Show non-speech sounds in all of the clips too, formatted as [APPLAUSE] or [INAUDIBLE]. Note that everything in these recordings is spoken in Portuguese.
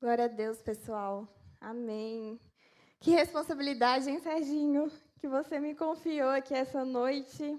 Glória a Deus, pessoal. Amém. Que responsabilidade, hein, Serginho? Que você me confiou aqui essa noite.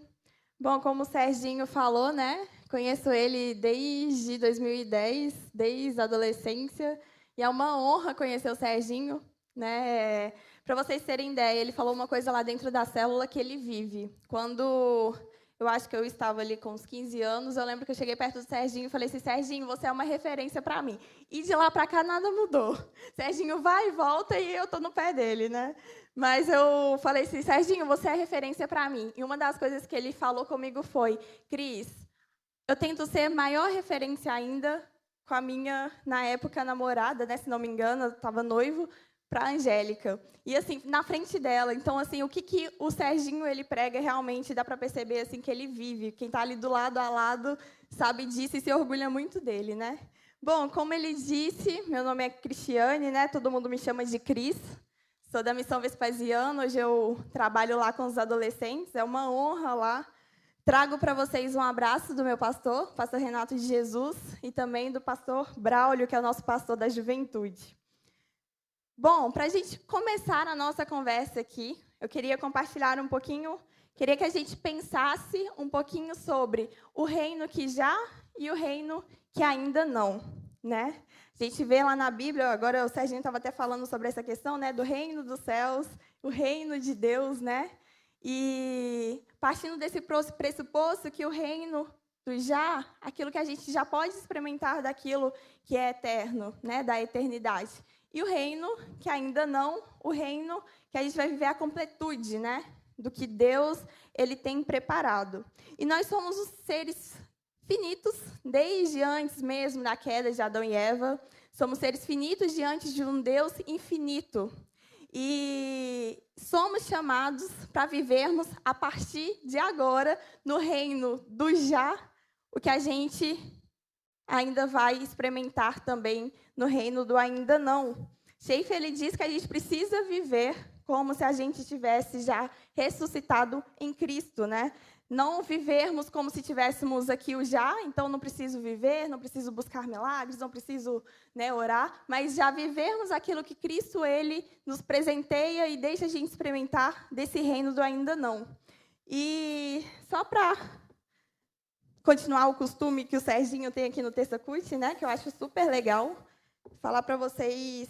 Bom, como o Serginho falou, né? Conheço ele desde 2010, desde a adolescência, e é uma honra conhecer o Serginho, né? Para vocês terem ideia, ele falou uma coisa lá dentro da célula que ele vive. Quando eu acho que eu estava ali com uns 15 anos, eu lembro que eu cheguei perto do Serginho e falei assim, Serginho, você é uma referência para mim. E de lá para cá nada mudou. [LAUGHS] Serginho vai e volta e eu estou no pé dele, né? Mas eu falei assim, Serginho, você é referência para mim. E uma das coisas que ele falou comigo foi, Cris, eu tento ser maior referência ainda com a minha, na época, namorada, né, se não me engano, eu estava noivo, para a Angélica. E assim, na frente dela. Então, assim, o que, que o Serginho ele prega realmente dá para perceber assim que ele vive. Quem está ali do lado a lado sabe disso e se orgulha muito dele, né? Bom, como ele disse, meu nome é Cristiane, né? Todo mundo me chama de Cris. Sou da Missão Vespasiana, hoje eu trabalho lá com os adolescentes, é uma honra lá. Trago para vocês um abraço do meu pastor, pastor Renato de Jesus, e também do pastor Braulio, que é o nosso pastor da juventude. Bom, para a gente começar a nossa conversa aqui, eu queria compartilhar um pouquinho, queria que a gente pensasse um pouquinho sobre o reino que já e o reino que ainda não, né? A gente vê lá na Bíblia, agora o Serginho estava até falando sobre essa questão, né, do reino dos céus, o reino de Deus, né? E partindo desse pressuposto que o reino do já, aquilo que a gente já pode experimentar daquilo que é eterno, né, da eternidade. E o reino que ainda não, o reino que a gente vai viver a completude, né? Do que Deus ele tem preparado. E nós somos os seres finitos desde antes mesmo da queda de Adão e Eva. Somos seres finitos diante de um Deus infinito. E somos chamados para vivermos a partir de agora no reino do já, o que a gente ainda vai experimentar também no reino do ainda não. Schaefer ele diz que a gente precisa viver como se a gente tivesse já ressuscitado em Cristo, né? Não vivermos como se tivéssemos aqui o já, então não preciso viver, não preciso buscar milagres, não preciso né, orar, mas já vivermos aquilo que Cristo ele nos presenteia e deixa a gente experimentar desse reino do ainda não. E só para continuar o costume que o Serginho tem aqui no Terça Cut, né, que eu acho super legal, falar para vocês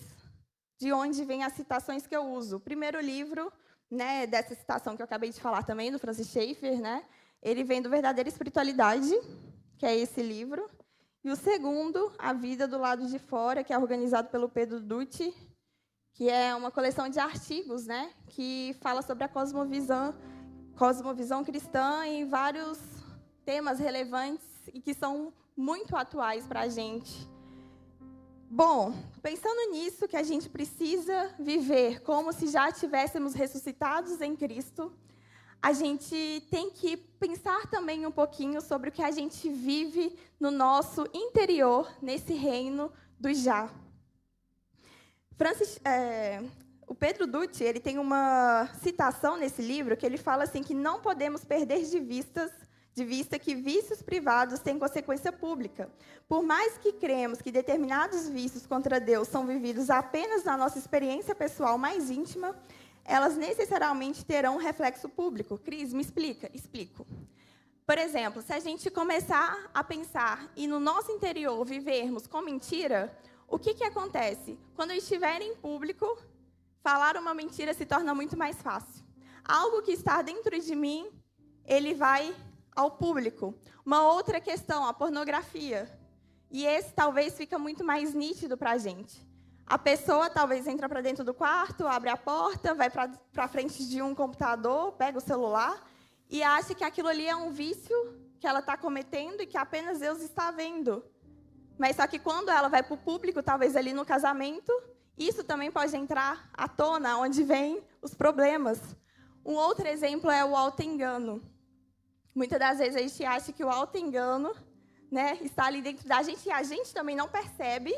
de onde vêm as citações que eu uso. O primeiro livro, né, dessa citação que eu acabei de falar também, do Francis Schaeffer, né, ele vem do Verdadeira Espiritualidade, que é esse livro. E o segundo, A Vida do Lado de Fora, que é organizado pelo Pedro Dutti, que é uma coleção de artigos né, que fala sobre a cosmovisão, cosmovisão cristã em vários temas relevantes e que são muito atuais para a gente. Bom, pensando nisso, que a gente precisa viver como se já tivéssemos ressuscitados em Cristo, a gente tem que pensar também um pouquinho sobre o que a gente vive no nosso interior, nesse reino do já. Francis, é, o Pedro Dutti ele tem uma citação nesse livro que ele fala assim que não podemos perder de vistas de vista que vícios privados têm consequência pública. Por mais que cremos que determinados vícios contra Deus são vividos apenas na nossa experiência pessoal mais íntima, elas necessariamente terão um reflexo público. Cris, me explica. Explico. Por exemplo, se a gente começar a pensar e no nosso interior vivermos com mentira, o que, que acontece? Quando eu estiver em público, falar uma mentira se torna muito mais fácil. Algo que está dentro de mim, ele vai ao público. Uma outra questão, a pornografia. E esse talvez fica muito mais nítido para a gente. A pessoa talvez entra para dentro do quarto, abre a porta, vai para frente de um computador, pega o celular e acha que aquilo ali é um vício que ela está cometendo e que apenas Deus está vendo. Mas só que quando ela vai para o público, talvez ali no casamento, isso também pode entrar à tona, onde vem os problemas. Um outro exemplo é o auto-engano. Muitas das vezes a gente acha que o auto-engano né, está ali dentro da gente e a gente também não percebe.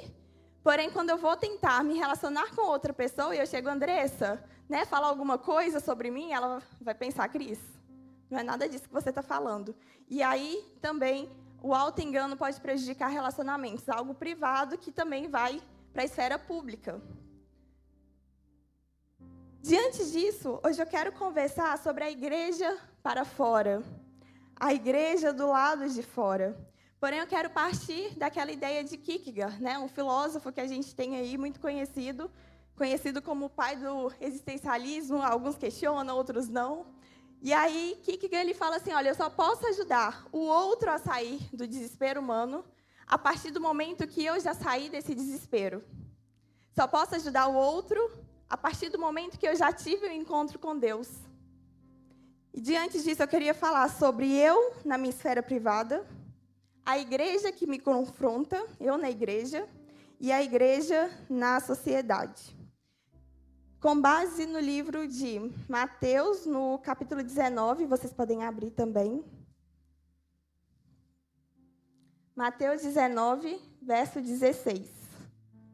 Porém, quando eu vou tentar me relacionar com outra pessoa e eu chego, Andressa, né, falar alguma coisa sobre mim, ela vai pensar, Cris, não é nada disso que você está falando. E aí também o auto-engano pode prejudicar relacionamentos, algo privado que também vai para a esfera pública. Diante disso, hoje eu quero conversar sobre a igreja para fora, a igreja do lado de fora. Porém, eu quero partir daquela ideia de Kierkegaard, né? um filósofo que a gente tem aí muito conhecido, conhecido como o pai do existencialismo, alguns questionam, outros não. E aí, Kierkegaard ele fala assim, olha, eu só posso ajudar o outro a sair do desespero humano a partir do momento que eu já saí desse desespero. Só posso ajudar o outro a partir do momento que eu já tive o um encontro com Deus. E diante disso, eu queria falar sobre eu na minha esfera privada, a igreja que me confronta, eu na igreja, e a igreja na sociedade. Com base no livro de Mateus, no capítulo 19, vocês podem abrir também. Mateus 19, verso 16.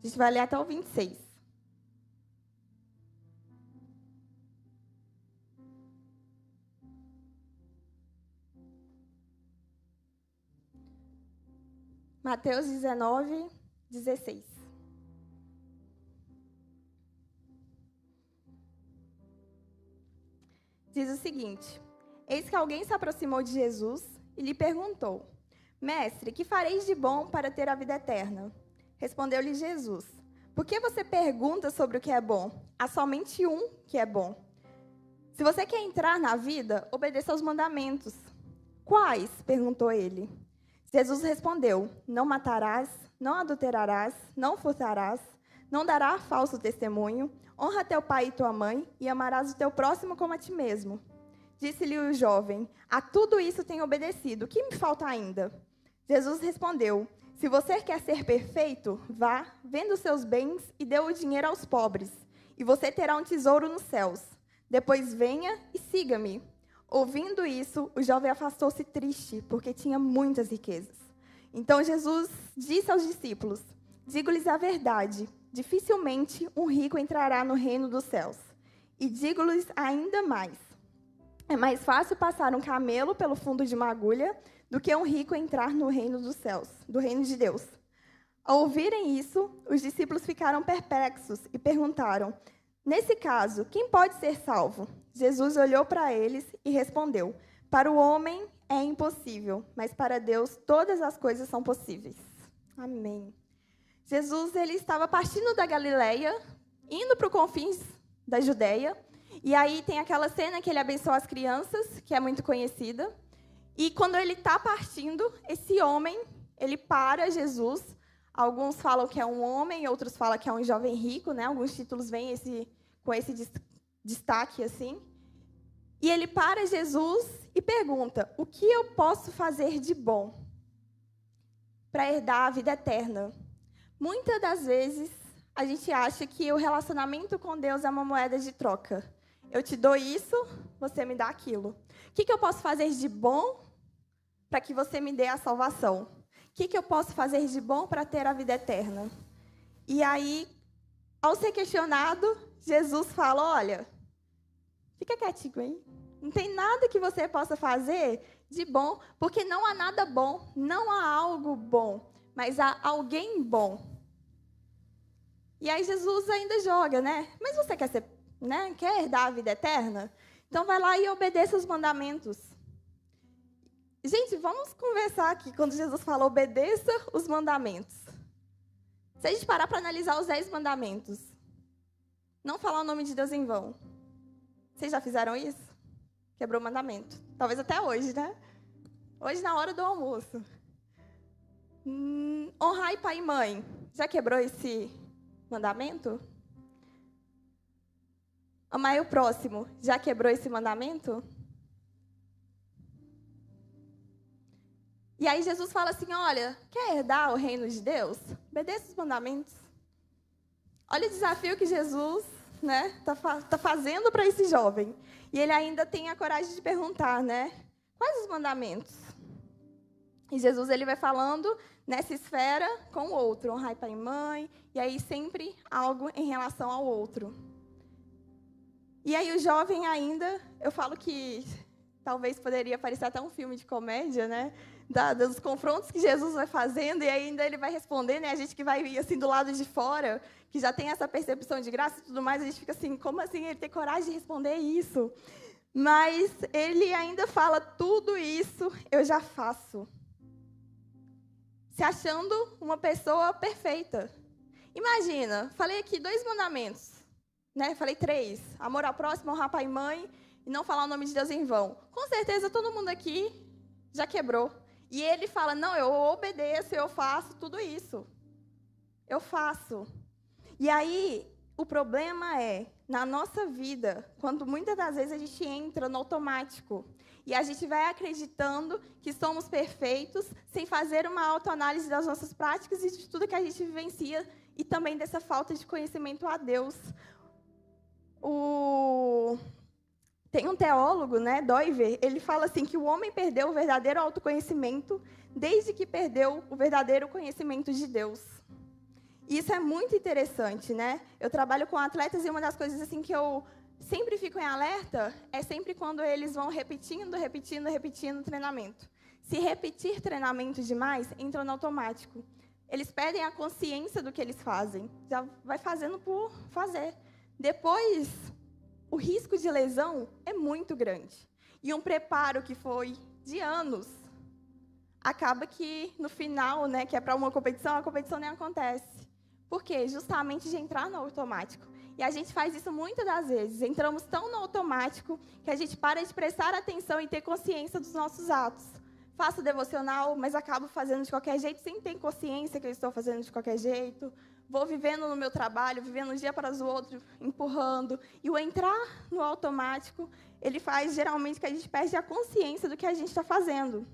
A gente vai ler até o 26. Mateus 19, 16. Diz o seguinte: Eis que alguém se aproximou de Jesus e lhe perguntou: Mestre, que fareis de bom para ter a vida eterna? Respondeu-lhe Jesus: Por que você pergunta sobre o que é bom? Há somente um que é bom. Se você quer entrar na vida, obedeça aos mandamentos. Quais? perguntou ele. Jesus respondeu: Não matarás, não adulterarás, não furtarás, não dará falso testemunho, honra teu pai e tua mãe, e amarás o teu próximo como a ti mesmo. Disse-lhe o jovem: A tudo isso tenho obedecido, o que me falta ainda? Jesus respondeu: Se você quer ser perfeito, vá, venda os seus bens e dê o dinheiro aos pobres, e você terá um tesouro nos céus. Depois venha e siga-me. Ouvindo isso, o jovem afastou-se triste, porque tinha muitas riquezas. Então Jesus disse aos discípulos: Digo-lhes a verdade, dificilmente um rico entrará no reino dos céus. E digo-lhes ainda mais: é mais fácil passar um camelo pelo fundo de uma agulha do que um rico entrar no reino dos céus, do reino de Deus. Ao ouvirem isso, os discípulos ficaram perplexos e perguntaram: Nesse caso, quem pode ser salvo? Jesus olhou para eles e respondeu: Para o homem é impossível, mas para Deus todas as coisas são possíveis. Amém. Jesus ele estava partindo da Galileia, indo para o confins da Judéia, e aí tem aquela cena que ele abençoa as crianças, que é muito conhecida. E quando ele está partindo, esse homem, ele para Jesus. Alguns falam que é um homem, outros falam que é um jovem rico, né? Alguns títulos vêm esse, com esse destaque assim. E ele para Jesus e pergunta: O que eu posso fazer de bom para herdar a vida eterna? Muitas das vezes a gente acha que o relacionamento com Deus é uma moeda de troca. Eu te dou isso, você me dá aquilo. O que, que eu posso fazer de bom para que você me dê a salvação? O que, que eu posso fazer de bom para ter a vida eterna? E aí, ao ser questionado, Jesus fala: Olha, fica quietinho aí. Não tem nada que você possa fazer de bom, porque não há nada bom, não há algo bom, mas há alguém bom. E aí Jesus ainda joga, né? Mas você quer ser, né? Quer herdar a vida eterna? Então vai lá e obedeça os mandamentos. Gente, vamos conversar aqui quando Jesus fala obedeça os mandamentos. Se a gente parar para analisar os dez mandamentos, não falar o nome de Deus em vão. Vocês já fizeram isso? Quebrou o mandamento. Talvez até hoje, né? Hoje na hora do almoço. Hum, honrar pai e mãe. Já quebrou esse mandamento? Amar o próximo. Já quebrou esse mandamento? E aí Jesus fala assim: olha, quer herdar o reino de Deus? Obedeça os mandamentos. Olha o desafio que Jesus né, tá, tá fazendo para esse jovem. E ele ainda tem a coragem de perguntar, né? Quais os mandamentos? E Jesus ele vai falando nessa esfera com o outro, honrar pai e mãe, e aí sempre algo em relação ao outro. E aí o jovem ainda, eu falo que talvez poderia parecer até um filme de comédia, né? Da, dos confrontos que Jesus vai fazendo, e ainda ele vai respondendo, né? A gente que vai assim do lado de fora, que já tem essa percepção de graça e tudo mais, a gente fica assim, como assim ele tem coragem de responder isso? Mas ele ainda fala, tudo isso eu já faço. Se achando uma pessoa perfeita. Imagina, falei aqui dois mandamentos, né? Falei três: amor ao próximo, honrar pai e mãe e não falar o nome de Deus em vão. Com certeza todo mundo aqui já quebrou. E ele fala: Não, eu obedeço, eu faço tudo isso. Eu faço. E aí, o problema é, na nossa vida, quando muitas das vezes a gente entra no automático e a gente vai acreditando que somos perfeitos, sem fazer uma autoanálise das nossas práticas e de tudo que a gente vivencia e também dessa falta de conhecimento a Deus. O tem um teólogo, né, Doiver, ele fala assim que o homem perdeu o verdadeiro autoconhecimento desde que perdeu o verdadeiro conhecimento de Deus. E isso é muito interessante, né? Eu trabalho com atletas e uma das coisas assim que eu sempre fico em alerta é sempre quando eles vão repetindo, repetindo, repetindo o treinamento. Se repetir treinamento demais, entra no automático. Eles perdem a consciência do que eles fazem. Já vai fazendo por fazer. Depois, o risco de lesão é muito grande. E um preparo que foi de anos, acaba que no final, né, que é para uma competição, a competição nem acontece. Por quê? Justamente de entrar no automático. E a gente faz isso muitas das vezes. Entramos tão no automático que a gente para de prestar atenção e ter consciência dos nossos atos. Faço devocional, mas acabo fazendo de qualquer jeito sem ter consciência que eu estou fazendo de qualquer jeito vou vivendo no meu trabalho, vivendo um dia para o outro, empurrando. E o entrar no automático, ele faz geralmente que a gente perde a consciência do que a gente está fazendo.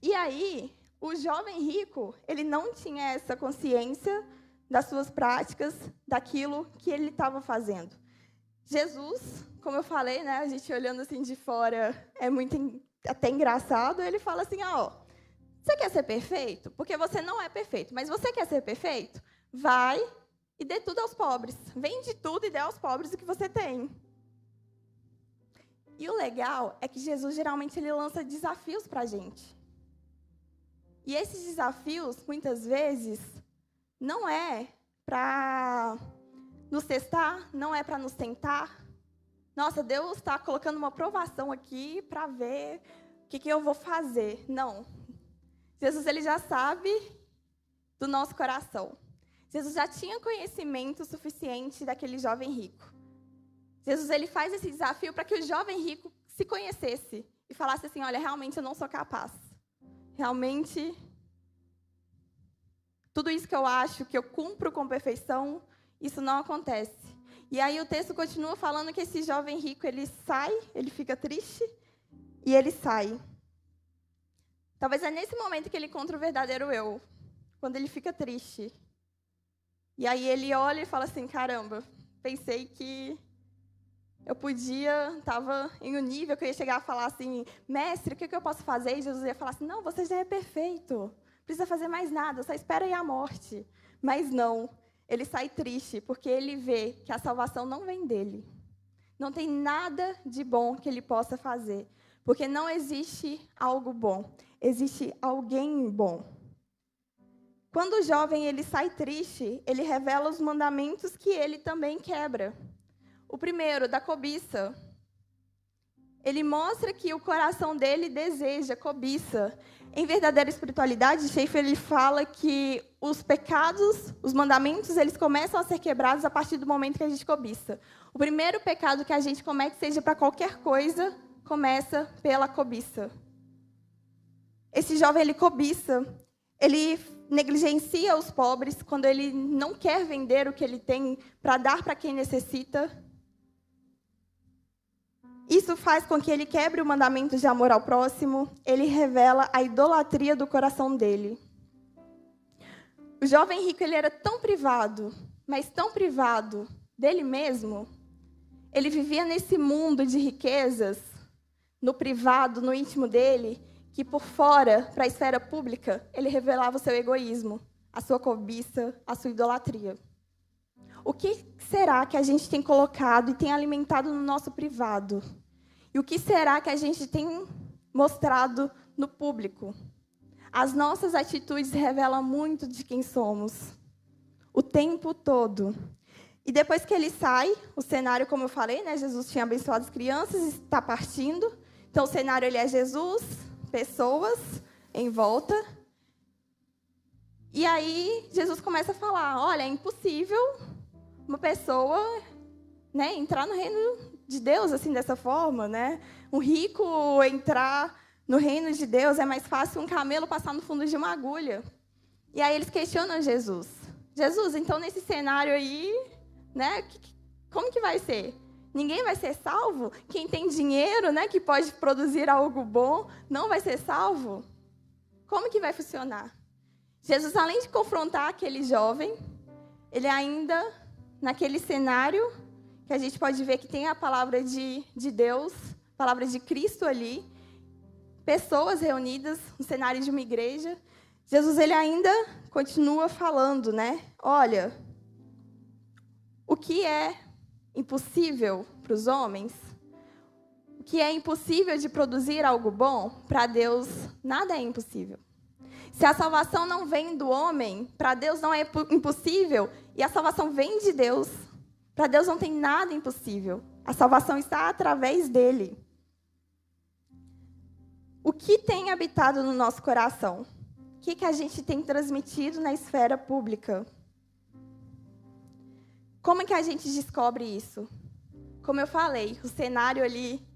E aí, o jovem rico, ele não tinha essa consciência das suas práticas, daquilo que ele estava fazendo. Jesus, como eu falei, né, a gente olhando assim de fora é muito até engraçado, ele fala assim, ó, você quer ser perfeito? Porque você não é perfeito, mas você quer ser perfeito? Vai e dê tudo aos pobres. Vende tudo e dê aos pobres o que você tem. E o legal é que Jesus geralmente ele lança desafios para a gente. E esses desafios, muitas vezes, não é para nos testar, não é para nos tentar. Nossa, Deus está colocando uma provação aqui para ver o que, que eu vou fazer. Não. Jesus ele já sabe do nosso coração. Jesus já tinha conhecimento suficiente daquele jovem rico. Jesus ele faz esse desafio para que o jovem rico se conhecesse e falasse assim: olha, realmente eu não sou capaz. Realmente, tudo isso que eu acho que eu cumpro com perfeição, isso não acontece. E aí o texto continua falando que esse jovem rico ele sai, ele fica triste e ele sai. Talvez é nesse momento que ele encontra o verdadeiro eu, quando ele fica triste. E aí ele olha e fala assim: caramba, pensei que eu podia, estava em um nível que eu ia chegar a falar assim: mestre, o que, eu posso fazer? E Jesus ia falar assim: não, você já é perfeito, precisa fazer mais nada, só espera aí a morte. Mas não, ele sai triste, porque ele vê que a salvação não vem dele. Não tem nada de bom que ele possa fazer, porque não existe algo bom, existe alguém bom. Quando o jovem ele sai triste, ele revela os mandamentos que ele também quebra. O primeiro, da cobiça. Ele mostra que o coração dele deseja cobiça. Em verdadeira espiritualidade, Schaefer ele fala que os pecados, os mandamentos, eles começam a ser quebrados a partir do momento que a gente cobiça. O primeiro pecado que a gente comete, seja para qualquer coisa, começa pela cobiça. Esse jovem ele cobiça, ele negligencia os pobres, quando ele não quer vender o que ele tem para dar para quem necessita. Isso faz com que ele quebre o mandamento de amor ao próximo, ele revela a idolatria do coração dele. O jovem rico ele era tão privado, mas tão privado dele mesmo. Ele vivia nesse mundo de riquezas, no privado, no íntimo dele, que por fora, para a esfera pública, ele revelava o seu egoísmo, a sua cobiça, a sua idolatria. O que será que a gente tem colocado e tem alimentado no nosso privado? E o que será que a gente tem mostrado no público? as nossas atitudes revelam muito de quem somos. O tempo todo. E depois que ele sai, o cenário, como eu falei, né, Jesus tinha abençoado as crianças e está partindo. Então, o cenário ele é Jesus, pessoas em volta. E aí, Jesus começa a falar: olha, é impossível uma pessoa né, entrar no reino de Deus assim dessa forma, né? Um rico entrar no reino de Deus é mais fácil um camelo passar no fundo de uma agulha. E aí eles questionam Jesus. Jesus, então nesse cenário aí, né? Como que vai ser? Ninguém vai ser salvo? Quem tem dinheiro, né, que pode produzir algo bom, não vai ser salvo? Como que vai funcionar? Jesus, além de confrontar aquele jovem, ele ainda, naquele cenário, que a gente pode ver que tem a palavra de, de Deus, palavra de Cristo ali, pessoas reunidas no cenário de uma igreja, Jesus ele ainda continua falando, né? Olha, o que é impossível para os homens, o que é impossível de produzir algo bom, para Deus nada é impossível. Se a salvação não vem do homem, para Deus não é impossível, e a salvação vem de Deus. Para Deus não tem nada impossível. A salvação está através dele. O que tem habitado no nosso coração? O que, que a gente tem transmitido na esfera pública? Como é que a gente descobre isso? Como eu falei, o cenário ali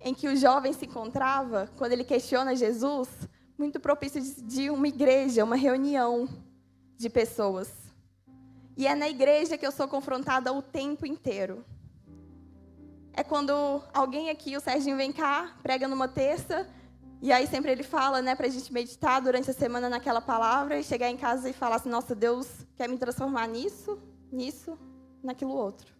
em que o jovem se encontrava, quando ele questiona Jesus, muito propício de uma igreja, uma reunião de pessoas. E é na igreja que eu sou confrontada o tempo inteiro. É quando alguém aqui, o Serginho vem cá, prega numa terça, e aí sempre ele fala, né, para a gente meditar durante a semana naquela palavra e chegar em casa e falar assim: Nossa, Deus quer me transformar nisso, nisso, naquilo outro.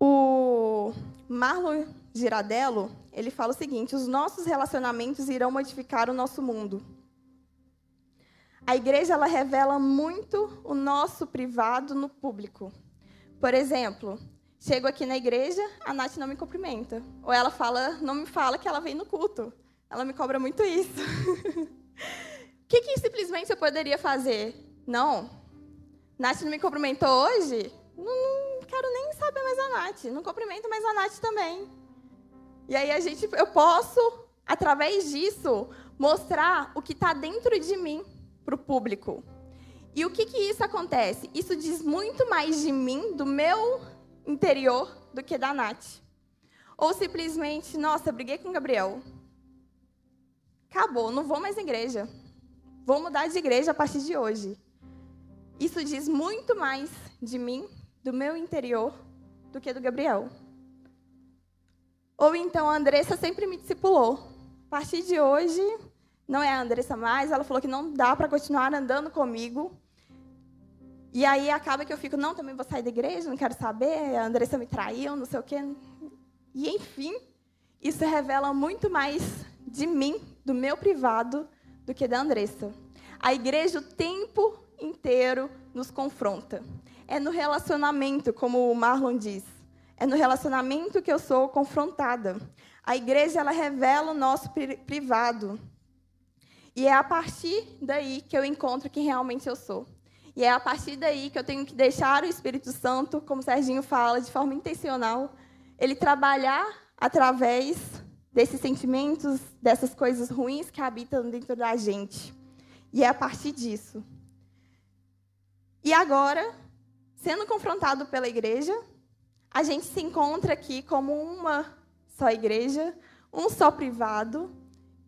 O Marlon Girardello, ele fala o seguinte: os nossos relacionamentos irão modificar o nosso mundo. A igreja ela revela muito o nosso privado no público. Por exemplo, chego aqui na igreja, a Nath não me cumprimenta. Ou ela fala, não me fala que ela vem no culto. Ela me cobra muito isso. [LAUGHS] O que, que simplesmente eu poderia fazer? Não. Nath não me cumprimentou hoje? Não, não quero nem saber mais a Nath. Não cumprimento mais a Nath também. E aí a gente, eu posso, através disso, mostrar o que está dentro de mim para o público. E o que, que isso acontece? Isso diz muito mais de mim, do meu interior, do que da Nath. Ou simplesmente, nossa, briguei com o Gabriel. Acabou, não vou mais na igreja. Vou mudar de igreja a partir de hoje. Isso diz muito mais de mim, do meu interior, do que do Gabriel. Ou então a Andressa sempre me discipulou. A partir de hoje, não é a Andressa mais, ela falou que não dá para continuar andando comigo. E aí acaba que eu fico, não, também vou sair da igreja, não quero saber, a Andressa me traiu, não sei o quê. E enfim, isso revela muito mais de mim, do meu privado, do que da Andressa. A igreja o tempo inteiro nos confronta. É no relacionamento, como o Marlon diz. É no relacionamento que eu sou confrontada. A igreja ela revela o nosso privado. E é a partir daí que eu encontro quem realmente eu sou. E é a partir daí que eu tenho que deixar o Espírito Santo, como o Serginho fala, de forma intencional, ele trabalhar através desses sentimentos, dessas coisas ruins que habitam dentro da gente. E é a partir disso. E agora, sendo confrontado pela igreja, a gente se encontra aqui como uma só igreja, um só privado,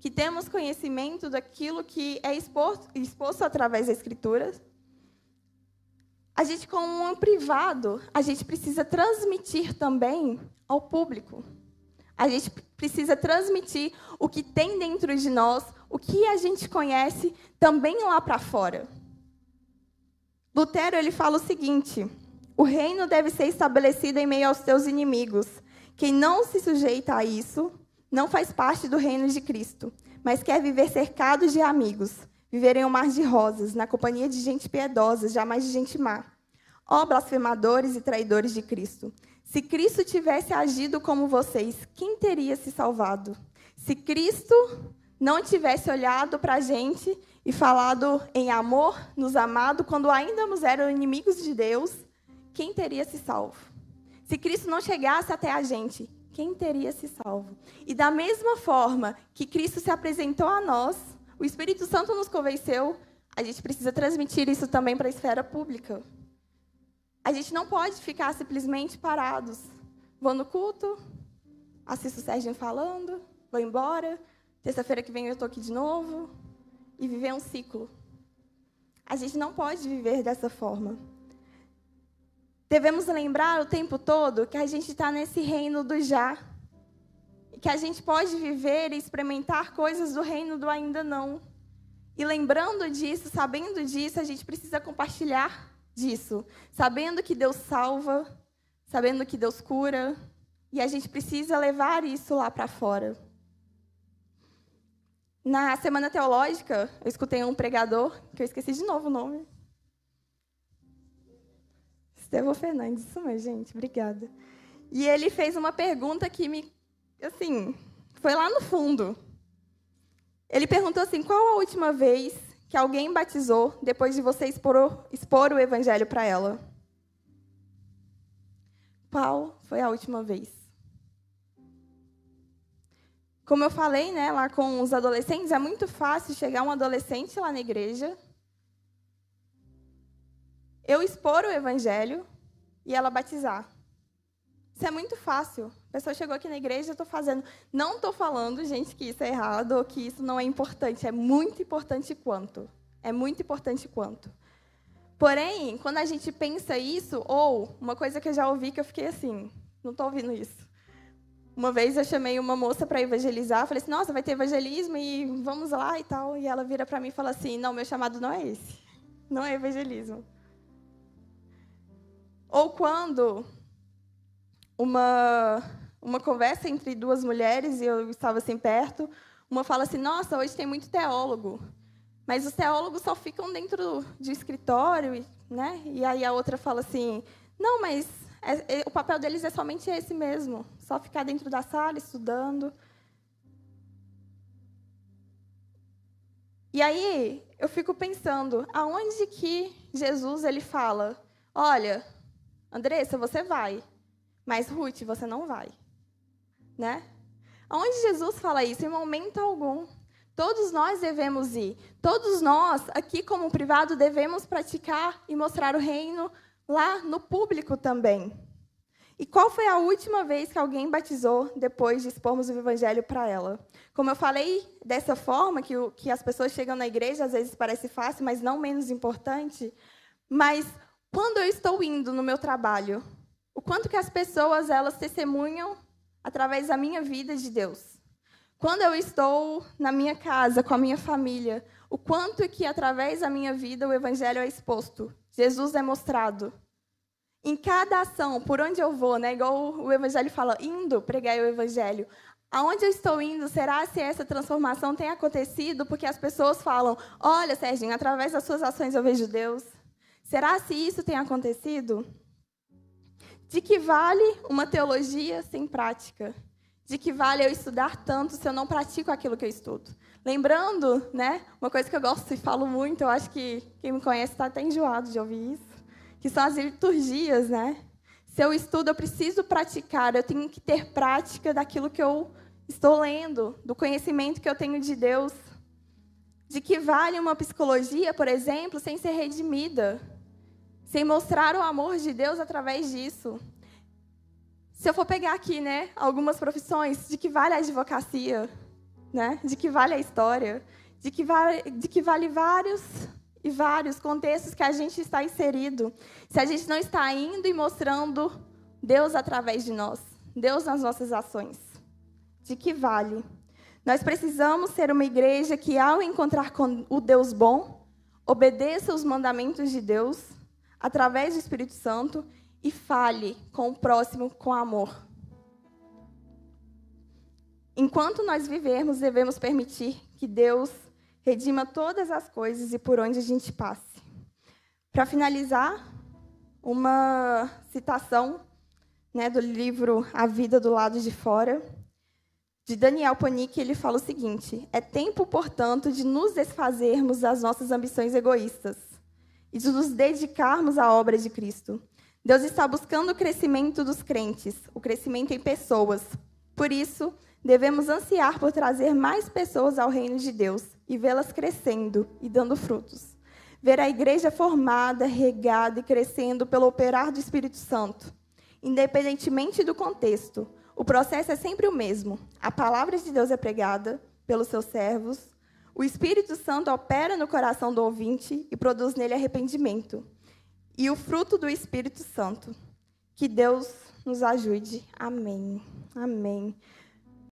que temos conhecimento daquilo que é exposto, exposto através da Escritura. A gente, como um privado, a gente precisa transmitir também ao público. A gente precisa transmitir o que tem dentro de nós, o que a gente conhece, também lá para fora. Lutero ele fala o seguinte: o reino deve ser estabelecido em meio aos seus inimigos. Quem não se sujeita a isso não faz parte do reino de Cristo, mas quer viver cercado de amigos, viver em um mar de rosas, na companhia de gente piedosa, jamais de gente má. Ó blasfemadores e traidores de Cristo! Se Cristo tivesse agido como vocês, quem teria se salvado? Se Cristo não tivesse olhado para a gente e falado em amor, nos amado, quando ainda éramos inimigos de Deus, quem teria se salvo? Se Cristo não chegasse até a gente, quem teria se salvo? E da mesma forma que Cristo se apresentou a nós, o Espírito Santo nos convenceu, a gente precisa transmitir isso também para a esfera pública. A gente não pode ficar simplesmente parados. Vou no culto, assisto o Sérgio falando, vou embora, terça-feira que vem eu estou aqui de novo, e viver um ciclo. A gente não pode viver dessa forma. Devemos lembrar o tempo todo que a gente está nesse reino do já. Que a gente pode viver e experimentar coisas do reino do ainda não. E lembrando disso, sabendo disso, a gente precisa compartilhar disso. Sabendo que Deus salva, sabendo que Deus cura. E a gente precisa levar isso lá para fora. Na semana teológica, eu escutei um pregador, que eu esqueci de novo o nome, Estevão Fernandes, isso mesmo, gente, obrigada. E ele fez uma pergunta que me, assim, foi lá no fundo. Ele perguntou assim: qual a última vez que alguém batizou depois de você expor, expor o evangelho para ela? Qual foi a última vez? Como eu falei, né, lá com os adolescentes, é muito fácil chegar um adolescente lá na igreja eu expor o evangelho e ela batizar. Isso é muito fácil. A pessoa chegou aqui na igreja, eu estou fazendo. Não estou falando, gente, que isso é errado ou que isso não é importante. É muito importante quanto. É muito importante quanto. Porém, quando a gente pensa isso, ou uma coisa que eu já ouvi que eu fiquei assim, não estou ouvindo isso. Uma vez eu chamei uma moça para evangelizar, falei assim, nossa, vai ter evangelismo e vamos lá e tal. E ela vira para mim e fala assim, não, meu chamado não é esse. Não é evangelismo. Ou quando uma, uma conversa entre duas mulheres, e eu estava assim perto, uma fala assim: Nossa, hoje tem muito teólogo, mas os teólogos só ficam dentro de escritório, né? E aí a outra fala assim: Não, mas é, é, o papel deles é somente esse mesmo, só ficar dentro da sala estudando. E aí eu fico pensando, aonde que Jesus ele fala, olha, Andressa, você vai, mas Ruth, você não vai. Né? Onde Jesus fala isso? Em momento algum. Todos nós devemos ir. Todos nós, aqui como privado, devemos praticar e mostrar o reino lá no público também. E qual foi a última vez que alguém batizou depois de expormos o evangelho para ela? Como eu falei dessa forma, que, que as pessoas chegam na igreja, às vezes parece fácil, mas não menos importante. Mas quando eu estou indo no meu trabalho, o quanto que as pessoas elas testemunham através da minha vida de Deus. Quando eu estou na minha casa com a minha família, o quanto que através da minha vida o evangelho é exposto. Jesus é mostrado. Em cada ação, por onde eu vou, né? Igual o evangelho fala, indo pregar o evangelho. Aonde eu estou indo, será se essa transformação tem acontecido porque as pessoas falam: "Olha, Serginho, através das suas ações eu vejo Deus". Será se isso tem acontecido? De que vale uma teologia sem prática? De que vale eu estudar tanto se eu não pratico aquilo que eu estudo? Lembrando, né, uma coisa que eu gosto e falo muito, eu acho que quem me conhece está até enjoado de ouvir isso, que são as liturgias, né? Se eu estudo, eu preciso praticar, eu tenho que ter prática daquilo que eu estou lendo, do conhecimento que eu tenho de Deus. De que vale uma psicologia, por exemplo, sem ser redimida? Sem mostrar o amor de Deus através disso. Se eu for pegar aqui, né, algumas profissões, de que vale a advocacia, né? De que vale a história, de que vale, de que vale vários e vários contextos que a gente está inserido. Se a gente não está indo e mostrando Deus através de nós, Deus nas nossas ações, de que vale? Nós precisamos ser uma igreja que, ao encontrar o Deus bom, obedeça os mandamentos de Deus através do Espírito Santo e fale com o próximo com amor. Enquanto nós vivermos, devemos permitir que Deus redima todas as coisas e por onde a gente passe. Para finalizar, uma citação né, do livro A Vida do Lado de Fora, de Daniel Ponick, ele fala o seguinte: É tempo, portanto, de nos desfazermos das nossas ambições egoístas e de nos dedicarmos à obra de Cristo. Deus está buscando o crescimento dos crentes, o crescimento em pessoas. Por isso, devemos ansiar por trazer mais pessoas ao reino de Deus e vê-las crescendo e dando frutos. Ver a igreja formada, regada e crescendo pelo operar do Espírito Santo. Independentemente do contexto, o processo é sempre o mesmo. A palavra de Deus é pregada pelos seus servos, o Espírito Santo opera no coração do ouvinte e produz nele arrependimento. E o fruto do Espírito Santo. Que Deus nos ajude. Amém. Amém.